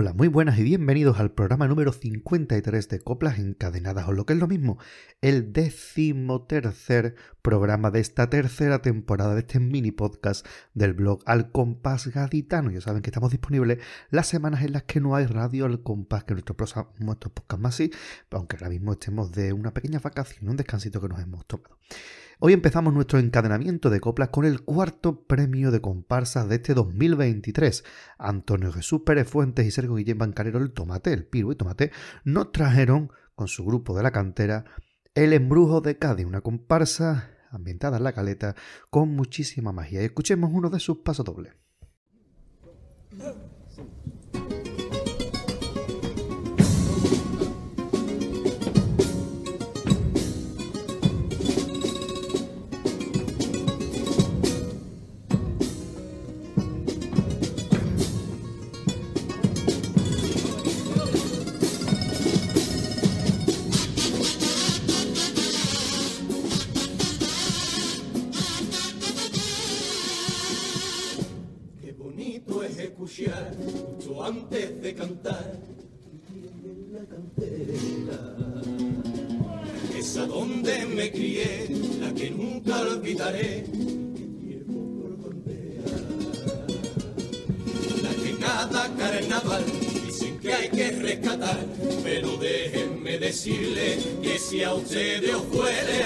Hola, muy buenas y bienvenidos al programa número 53 de Coplas Encadenadas, o lo que es lo mismo, el decimotercer programa de esta tercera temporada de este mini podcast del blog Al Compás Gaditano. Ya saben que estamos disponibles las semanas en las que no hay radio al compás, que nuestro, nuestro podcast más sí, aunque ahora mismo estemos de una pequeña vacación, un descansito que nos hemos tomado. Hoy empezamos nuestro encadenamiento de coplas con el cuarto premio de comparsas de este 2023. Antonio Jesús Pérez Fuentes y Sergio Guillén Bancarero, el Tomate, el Piru y Tomate, nos trajeron con su grupo de la cantera El Embrujo de Cádiz, una comparsa ambientada en la caleta con muchísima magia. Y escuchemos uno de sus pasodobles. Olvidaré. La que cada carnaval dicen que hay que rescatar, pero déjenme decirle que si a ustedes os duele,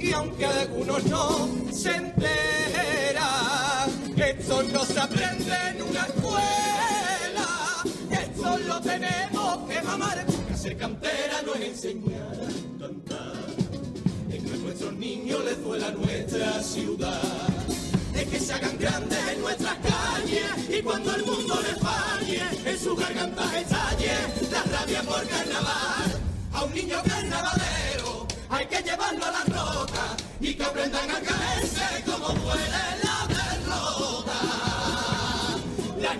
y aunque algunos no se esto no se aprende en una escuela, esto lo tenemos que mamar, porque hacer cantera no es enseñar nuestros niños les duela nuestra ciudad. Es que se hagan grandes en nuestras calles y cuando el mundo les falle, en su garganta estalle la rabia por carnaval. A un niño carnavalero hay que llevarlo a la roca y que aprendan a caerse como duele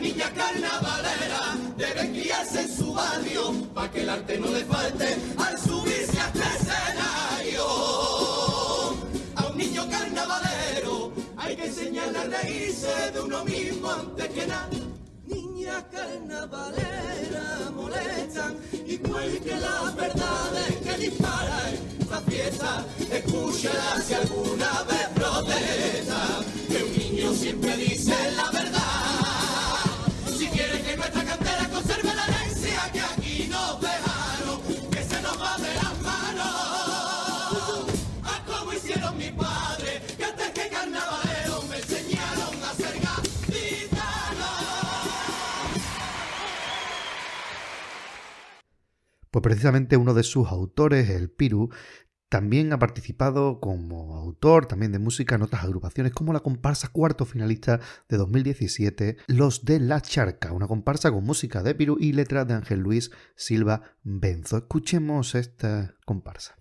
niña carnavalera deben guiarse en su barrio para que el arte no le falte al subirse enseñarle a reírse de uno mismo antes que nada. Niña carnavalera molestan igual que las verdades que disparan esta fiesta. Escúchala si alguna vez protesta que un niño siempre dice la verdad. Pues precisamente uno de sus autores, el Piru, también ha participado como autor también de música en otras agrupaciones como la comparsa cuarto finalista de 2017, Los de la Charca, una comparsa con música de Piru y letra de Ángel Luis Silva Benzo. Escuchemos esta comparsa.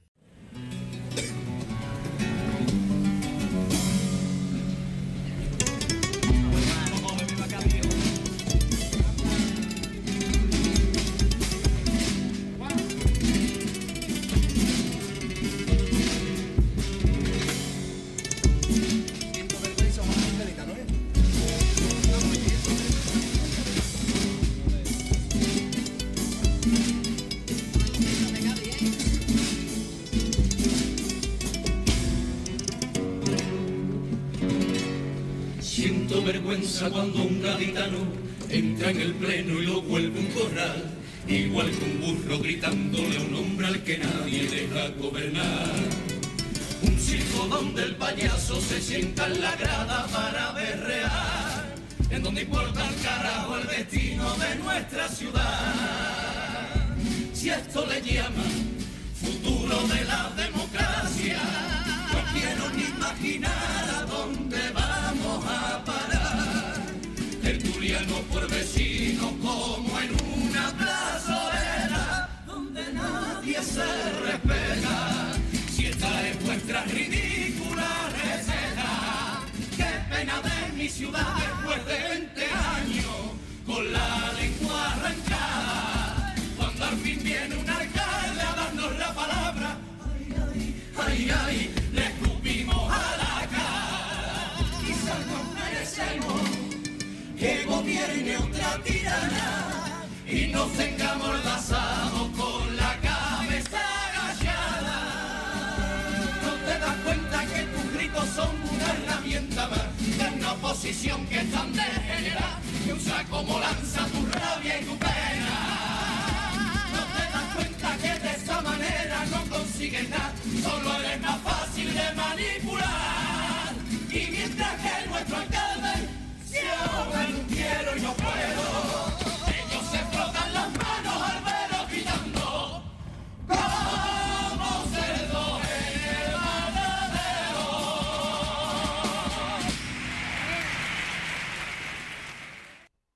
Cuando un gaditano entra en el pleno y lo vuelve un corral, igual que un burro gritándole a un hombre al que nadie deja gobernar. Un circo donde el payaso se sienta en la grada para berrear, en donde importa el carajo el destino de nuestra ciudad. Si esto le llama futuro de la democracia, respeta. Si esta es vuestra ridícula receta, qué pena de mi ciudad después de 20 años, con la lengua arrancada. Cuando al fin viene un alcalde a darnos la palabra, ay, ay, ay, ay, le escupimos a la cara. Quizás nos merecemos que gobierne otra tirana y nos tengamos enlazados con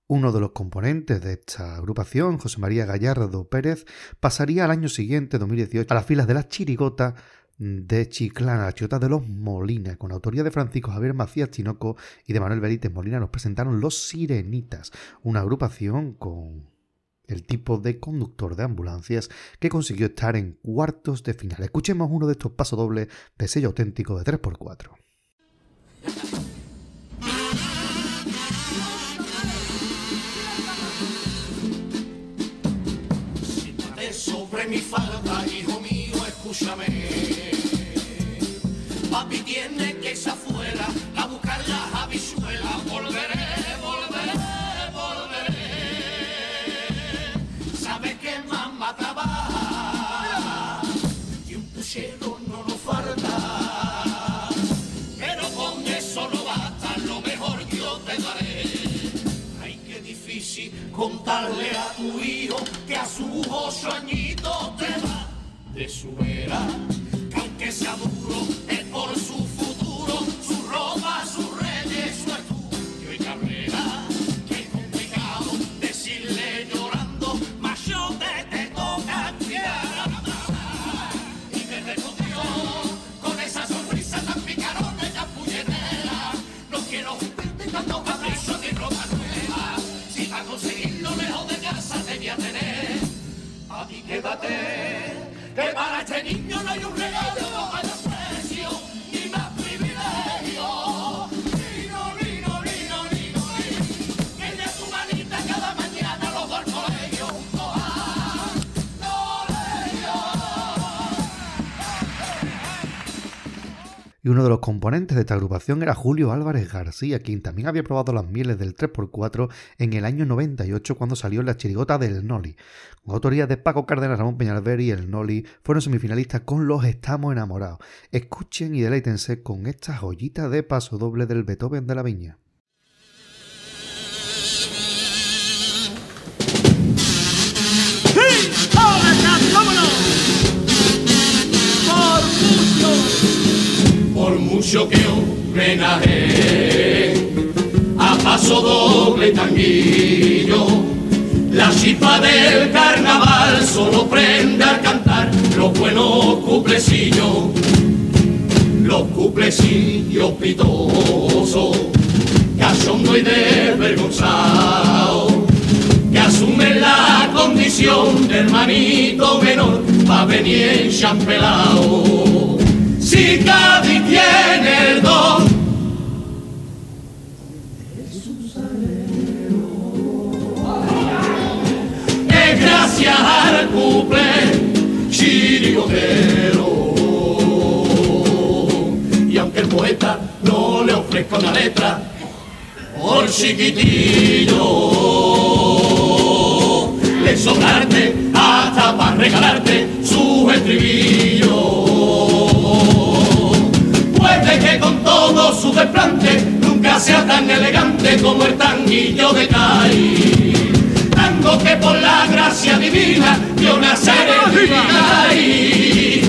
Uno de los componentes de esta agrupación, José María Gallardo Pérez, pasaría al año siguiente, 2018, a las filas de la chirigota de Chiclana, la Chota de los Molina, con autoría de Francisco Javier Macías Tinoco y de Manuel Benítez Molina, nos presentaron Los Sirenitas, una agrupación con el tipo de conductor de ambulancias que consiguió estar en cuartos de final. Escuchemos uno de estos pasodobles de sello auténtico de 3x4. Siéntate sobre mi falda, hijo mío, escúchame. Papi tiene que irse afuera a buscar las habichuelas. Volveré, volveré, volveré. ¿Sabes que mamá trabaja? Y un puchero no nos falta. Pero con eso no basta, lo mejor yo te daré. Ay, qué difícil contarle a tu hijo que a sus ocho añitos te va de su vera. Que aunque sea duro, es su futuro, su ropa, sus reyes, su estudio y carrera. Qué complicado decirle llorando, machote te toca cuidar. Y me respondió con esa sonrisa tan picarona y tan puñetera. No quiero verte tanto capricho ni ropa nueva. Si para conseguirlo lejos de casa te voy a tener. A ti quédate, que para este Y uno de los componentes de esta agrupación era Julio Álvarez García, quien también había probado las mieles del 3x4 en el año 98 cuando salió la chirigota del Noli. Con autoría de Paco Cárdenas, Ramón Peñalver y el Noli fueron semifinalistas con Los Estamos Enamorados. Escuchen y deleítense con esta joyita de paso doble del Beethoven de la Viña. Mucho que homenaje a paso doble tanguillo. La chispa del carnaval solo prende al cantar los buenos cuplecillos, los cuplecillos pitosos, cachondo y desvergonzado, que asumen la condición de hermanito menor pa' venir enchampelao. Si Cádiz tiene el don es gracias al cumple chirigotero. Y aunque el poeta no le ofrezca una letra, por chiquitillo, le sobrarte hasta para regalarte su estribillo. Nunca sea tan elegante como el tanguillo de Cai. Tango que por la gracia divina dio nacer en Cai.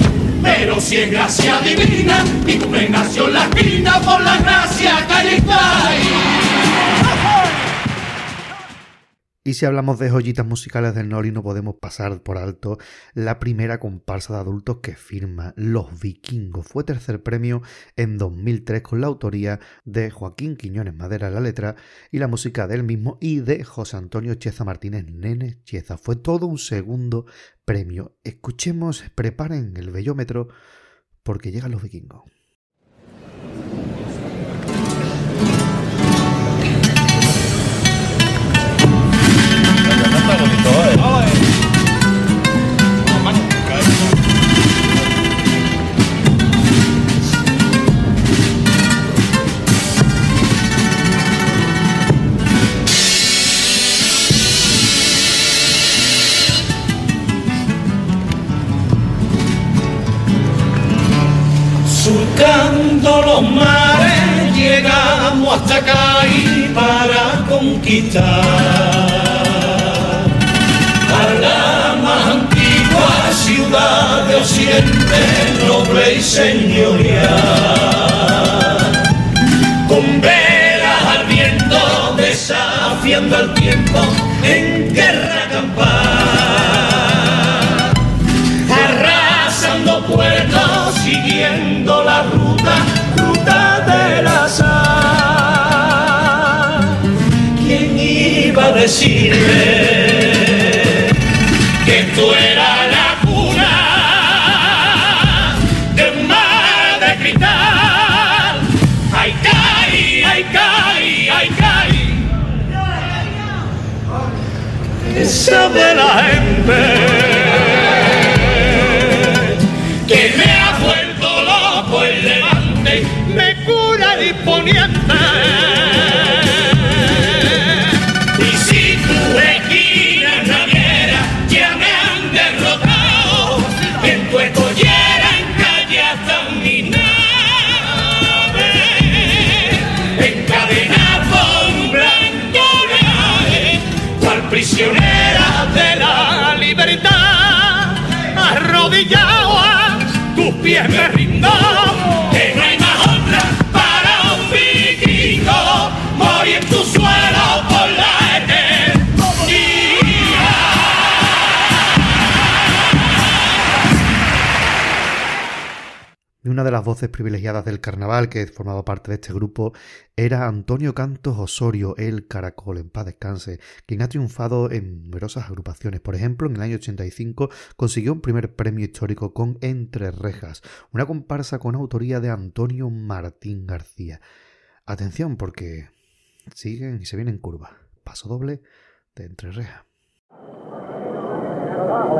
Pero si es gracia divina, mi cumple nació en la esquina por la gracia que Y si hablamos de joyitas musicales del Noli, no podemos pasar por alto la primera comparsa de adultos que firma Los Vikingos. Fue tercer premio en 2003 con la autoría de Joaquín Quiñones Madera la letra y la música del mismo y de José Antonio Chieza Martínez Nene Chieza. Fue todo un segundo premio. Escuchemos, preparen el bellómetro porque llegan los vikingos. Conquistar a la más antigua ciudad de Occidente, noble y señorial. Con velas al viento, desafiando al tiempo en guerra campal. A decirme que tú eras la cuna de mar de cristal? ¡Ay, caí, ay, caí, ay, caí! Esa de la gente que me ha vuelto loco el levante, me cura el tus pies una de las voces privilegiadas del carnaval que formaba parte de este grupo era Antonio Cantos Osorio, el Caracol, en paz descanse, quien ha triunfado en numerosas agrupaciones. Por ejemplo, en el año 85 consiguió un primer premio histórico con Entre Rejas, una comparsa con autoría de Antonio Martín García. Atención porque siguen y se vienen curvas. Paso doble de Entre Rejas. Oh!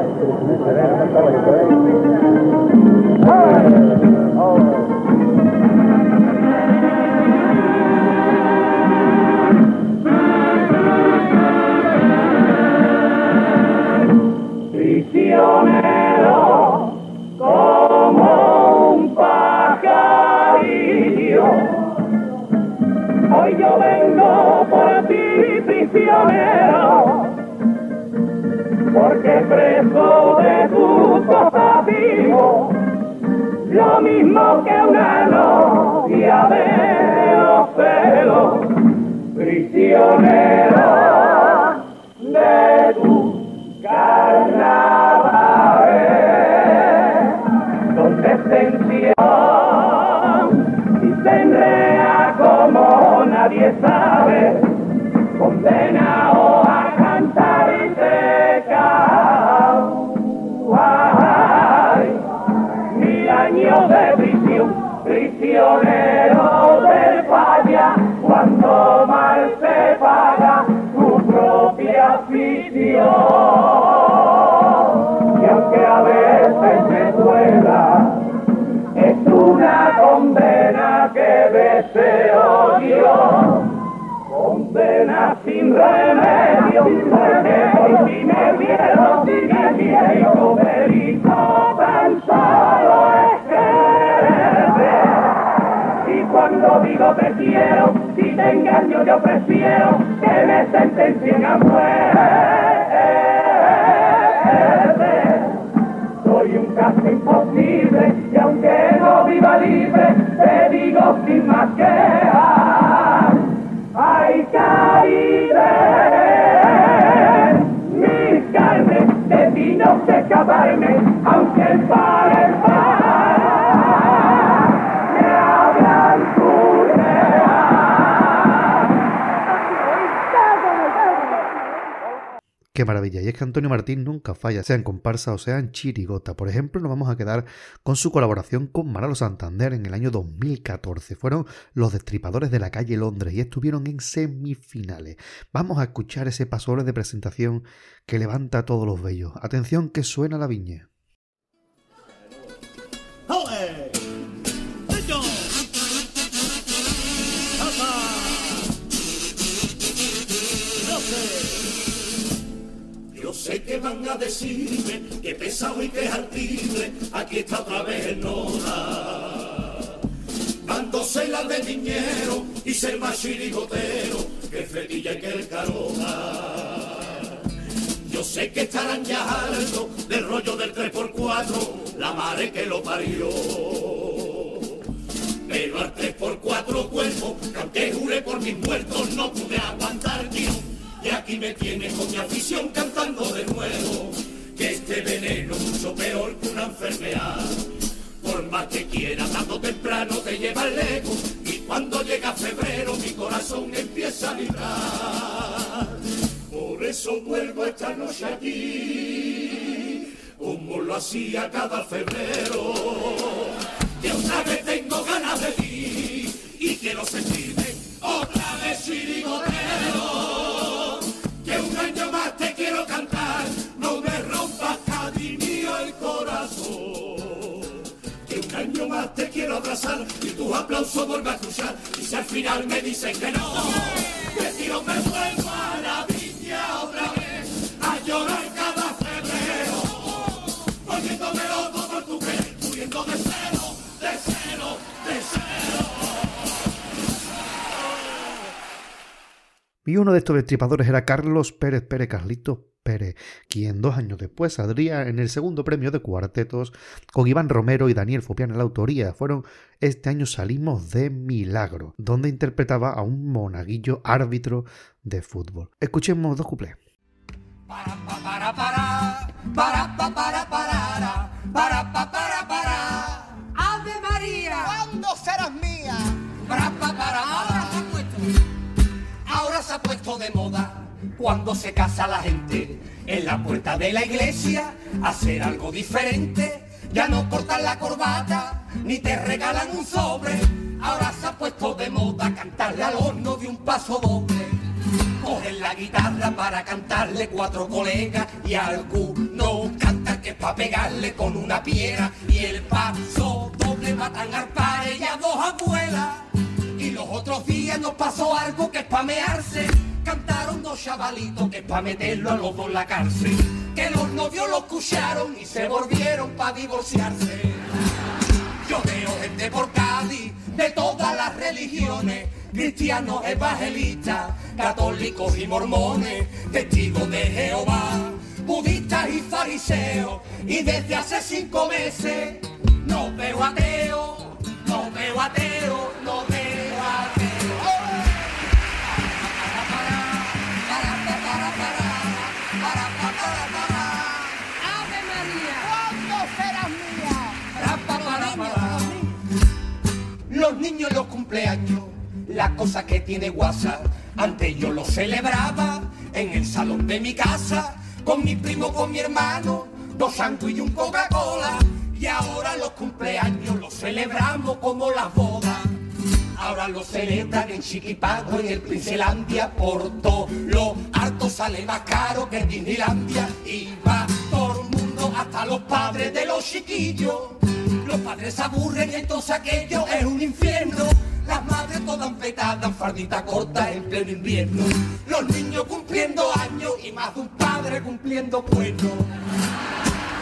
Digo sin que Antonio Martín nunca falla, sea en comparsa o sea en chirigota. Por ejemplo, nos vamos a quedar con su colaboración con Manolo Santander en el año 2014. Fueron los destripadores de la calle Londres y estuvieron en semifinales. Vamos a escuchar ese pasoble de presentación que levanta todos los vellos. Atención que suena la viña. Van a decirme que pesado y que es aquí está otra vez el Nora. Dándose la de niñero y ser más chirigotero, que fetilla y que el carona. Yo sé que estarán ya hartos del rollo del 3x4, la madre que lo parió. Pero al 3x4 cuerpo, que aunque jure por mis muertos, no pude aguantar, tío. Y aquí me tienes con mi afición cantando de nuevo, que este veneno mucho peor que una enfermedad. Por más que quiera, tanto temprano te lleva lejos. Y cuando llega febrero, mi corazón empieza a vibrar. Por eso vuelvo esta noche aquí, como lo hacía cada febrero. Que otra vez tengo ganas de ti y quiero sentirme otra vez chirigotero. Más te quiero abrazar y tus aplausos vuelvo a escuchar y si al final me dicen que no que tiro me vuelvo a la viña otra vez a llorar cada febrero poniéndomelo todo en tu piel muriendo de cero, de cero, de cero. Y uno de estos destripadores era Carlos Pérez Pérez Carlito Pérez, quien dos años después saldría en el segundo premio de cuartetos con Iván Romero y Daniel Fopián en la autoría. Fueron Este año salimos de Milagro, donde interpretaba a un monaguillo árbitro de fútbol. Escuchemos dos cuplés. para para para para para para para para para Ave María ¿Cuándo serás mía? para pa para ahora se ha puesto ahora se ha puesto de moda cuando se casa la gente. En la puerta de la iglesia hacer algo diferente. Ya no cortan la corbata ni te regalan un sobre. Ahora se ha puesto de moda cantarle al horno de un paso doble. Cogen la guitarra para cantarle cuatro colegas y algunos cantan que es pa' pegarle con una piedra. Y el paso doble matan al padre y a dos abuelas. Y los otros días nos pasó algo que es pa' mearse. Cantaron dos chavalitos que pa' meterlo a los dos en la cárcel. Que los novios lo escucharon y se volvieron pa' divorciarse. Yo veo gente por Cádiz de todas las religiones, cristianos, evangelistas, católicos y mormones, testigos de Jehová, budistas y fariseos. Y desde hace cinco meses no veo ateo, no veo ateo, cumpleaños, la cosa que tiene WhatsApp. Antes yo lo celebraba en el salón de mi casa, con mi primo, con mi hermano, dos sándwiches y un Coca-Cola. Y ahora los cumpleaños los celebramos como las bodas. Ahora lo celebran en Chiquipago, en el Princelandia, por todo lo harto sale más caro que en Disneylandia. Y va todo el mundo, hasta los padres de los chiquillos. Los padres aburren, entonces aquello es un infierno. Petadas, fardita corta en pleno invierno. Los niños cumpliendo años y más de un padre cumpliendo cuernos.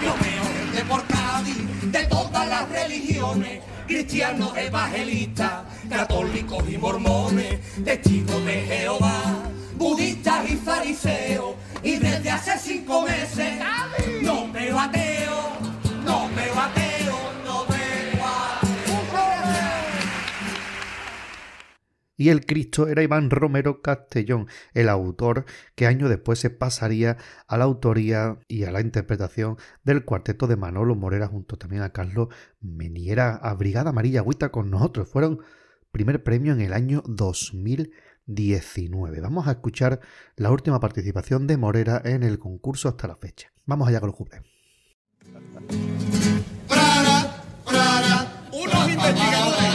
Yo veo gente por Cádiz de todas las religiones, cristianos, evangelistas, católicos y mormones, testigos de Jehová, budistas y fariseos. Y desde hace cinco meses y el Cristo era Iván Romero Castellón, el autor que años después se pasaría a la autoría y a la interpretación del cuarteto de Manolo Morera junto también a Carlos Meniera a Brigada Amarilla Agüita con nosotros. Fueron primer premio en el año 2019. Vamos a escuchar la última participación de Morera en el concurso hasta la fecha. Vamos allá con los prara, Unos investigadores.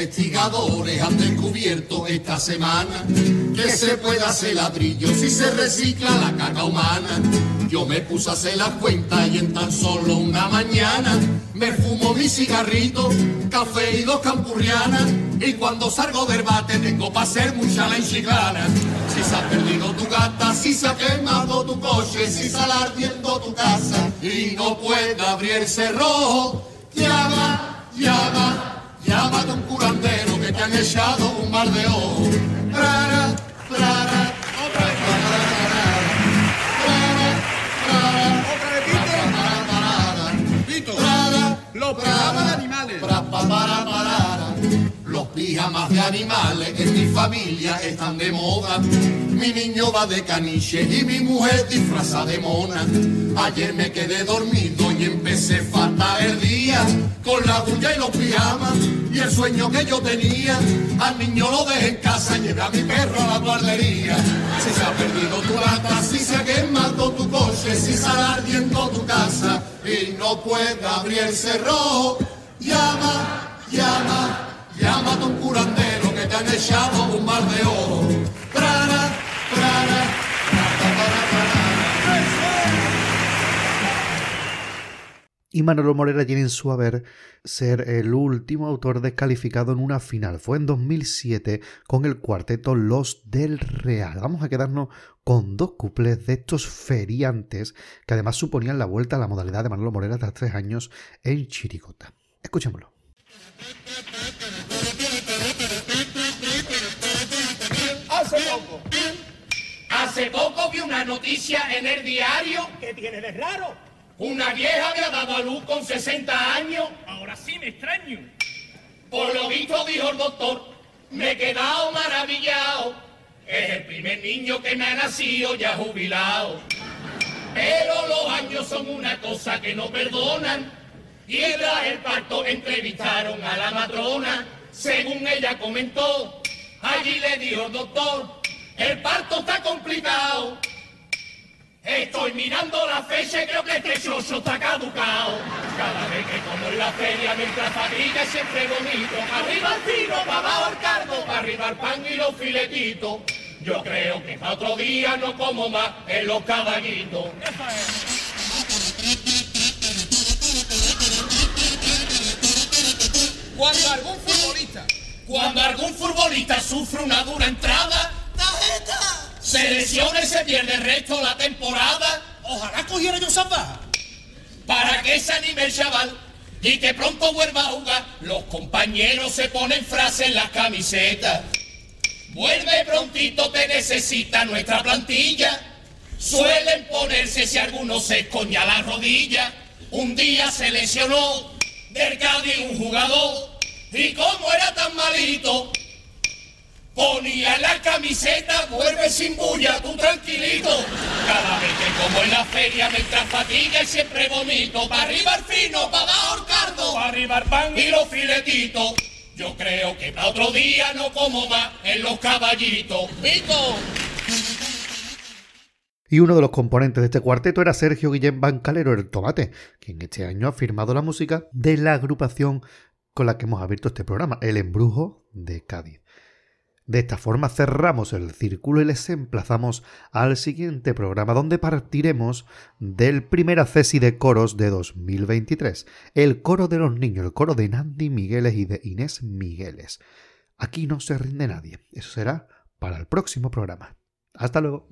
Investigadores han descubierto esta semana que se puede hacer ladrillo si se recicla la caca humana. Yo me puse a hacer las cuentas y en tan solo una mañana me fumo mi cigarrito, café y dos campurrianas. Y cuando salgo del bate tengo para hacer mucha la enchilada. Si se ha perdido tu gata, si se ha quemado tu coche, si sale ardiendo tu casa y no puede abrirse rojo, llama, llama. Llámate a un curandero que te han echado un mar de ojo. Trara, trara, Otra vez. Otra vez, programas de animales. Pijamas de animales en mi familia están de moda. Mi niño va de caniche y mi mujer disfraza de mona. Ayer me quedé dormido y empecé fatal el día con la bulla y los pijamas y el sueño que yo tenía. Al niño lo dejé en casa, llevé a mi perro a la guardería. Si se ha perdido tu lata, si se ha quemado tu coche, si sale ardiendo tu casa y no puede abrir el cerrojo, llama, llama. Un curandero que te han echado un mar de oro. Y Manolo Morera tiene en su haber ser el último autor descalificado en una final. Fue en 2007 con el cuarteto Los del Real. Vamos a quedarnos con dos cuplés de estos feriantes que además suponían la vuelta a la modalidad de Manolo Morera tras tres años en Chiricota. Escuchémoslo. Noticia en el diario. ¿Qué tiene de raro? Una vieja había dado a luz con 60 años. Ahora sí me extraño. Por lo visto, dijo el doctor, me he quedado maravillado. Es el primer niño que me ha nacido ya jubilado. Pero los años son una cosa que no perdonan. Y tras el parto entrevistaron a la matrona. Según ella comentó, allí le dijo el doctor, el parto está complicado. Estoy mirando la fecha y creo que este chocho está caducado. Cada vez que como en la feria mientras es siempre bonito. Arriba el vino, para abajo el cardo, para arriba el pan y los filetitos. Yo creo que para otro día no como más en los caballitos. Cuando algún futbolista Cuando algún futbolista sufre una dura entrada, se lesiona y se pierde el resto de la temporada. Ojalá cogiera yo zapa. para que se anime el chaval y que pronto vuelva a jugar. Los compañeros se ponen frases en las camisetas. Vuelve prontito, te necesita nuestra plantilla. Suelen ponerse si alguno se escoña la rodilla. Un día se lesionó del Cádiz un jugador y como era tan malito, Ponía la camiseta, vuelve sin bulla, tú tranquilito. Cada vez que como en la feria, mientras fatiga y siempre vomito. Pa' arriba el fino, pa' abajo el cardo. Pa' arriba el pan y los filetitos. Yo creo que para otro día no como más en los caballitos. ¡Pico! Y uno de los componentes de este cuarteto era Sergio Guillén Bancalero, el Tomate, quien este año ha firmado la música de la agrupación con la que hemos abierto este programa, El Embrujo de Cádiz. De esta forma cerramos el círculo y les emplazamos al siguiente programa donde partiremos del primer accesi de coros de 2023, el coro de los niños, el coro de Nandi Migueles y de Inés Migueles. Aquí no se rinde nadie, eso será para el próximo programa. Hasta luego.